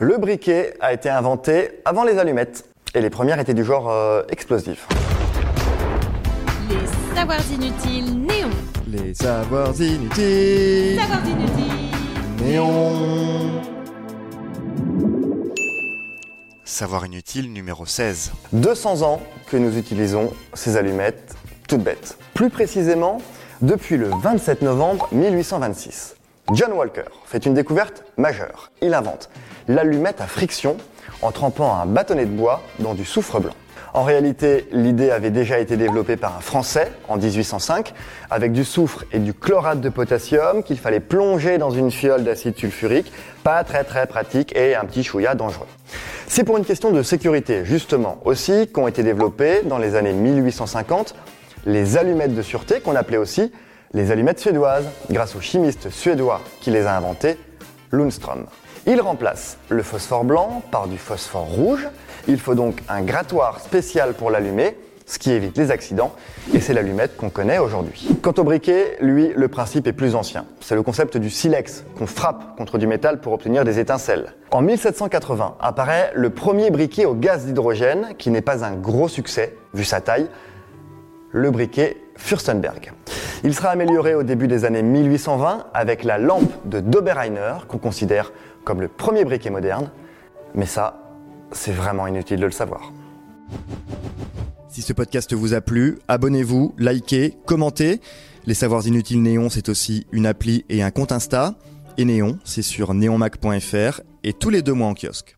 Le briquet a été inventé avant les allumettes et les premières étaient du genre euh, explosif. Les savoirs inutiles néons. Les savoirs inutiles. Savoirs inutiles. Néon. Savoir inutile numéro 16. 200 ans que nous utilisons ces allumettes toutes bêtes. Plus précisément, depuis le 27 novembre 1826. John Walker fait une découverte majeure. Il invente l'allumette à friction en trempant un bâtonnet de bois dans du soufre blanc. En réalité, l'idée avait déjà été développée par un Français en 1805 avec du soufre et du chlorate de potassium qu'il fallait plonger dans une fiole d'acide sulfurique, pas très très pratique et un petit chouïa dangereux. C'est pour une question de sécurité justement aussi qu'ont été développées dans les années 1850 les allumettes de sûreté qu'on appelait aussi les allumettes suédoises grâce au chimiste suédois qui les a inventées, Lundström. Il remplace le phosphore blanc par du phosphore rouge. Il faut donc un grattoir spécial pour l'allumer, ce qui évite les accidents, et c'est l'allumette qu'on connaît aujourd'hui. Quant au briquet, lui, le principe est plus ancien. C'est le concept du silex, qu'on frappe contre du métal pour obtenir des étincelles. En 1780 apparaît le premier briquet au gaz d'hydrogène, qui n'est pas un gros succès, vu sa taille, le briquet Fürstenberg. Il sera amélioré au début des années 1820 avec la lampe de Doberheiner, qu'on considère comme le premier briquet moderne. Mais ça, c'est vraiment inutile de le savoir. Si ce podcast vous a plu, abonnez-vous, likez, commentez. Les Savoirs Inutiles Néon, c'est aussi une appli et un compte Insta. Et Néon, c'est sur neonmac.fr et tous les deux mois en kiosque.